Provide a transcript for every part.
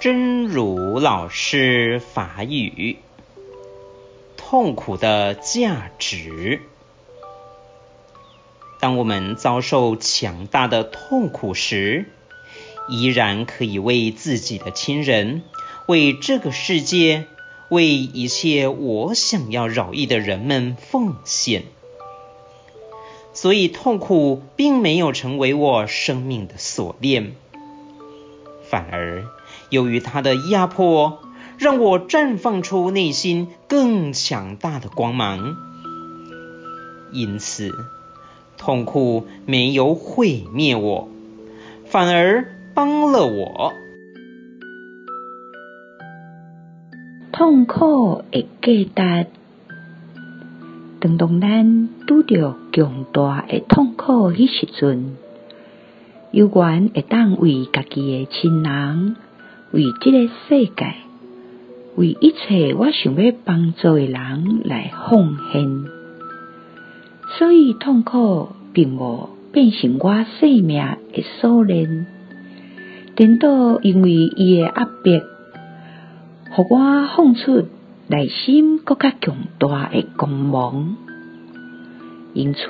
真如老师法语：痛苦的价值。当我们遭受强大的痛苦时，依然可以为自己的亲人、为这个世界、为一切我想要饶益的人们奉献。所以，痛苦并没有成为我生命的锁链。反而，由于它的压迫，让我绽放出内心更强大的光芒。因此，痛苦没有毁灭我，反而帮了我。痛苦的价值，当当咱拄着强大的痛苦迄时阵。有缘会当为家己的亲人，为这个世界，为一切我想要帮助的人来奉献，所以痛苦并无变成我生命的锁链，颠倒因为伊的压迫，互我放出内心更加强大的光芒，因此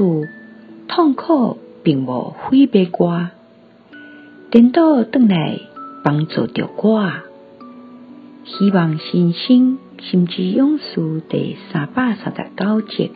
痛苦并无毁灭我。颠倒转来帮助着我。希望新生心之勇士第三百三十九集。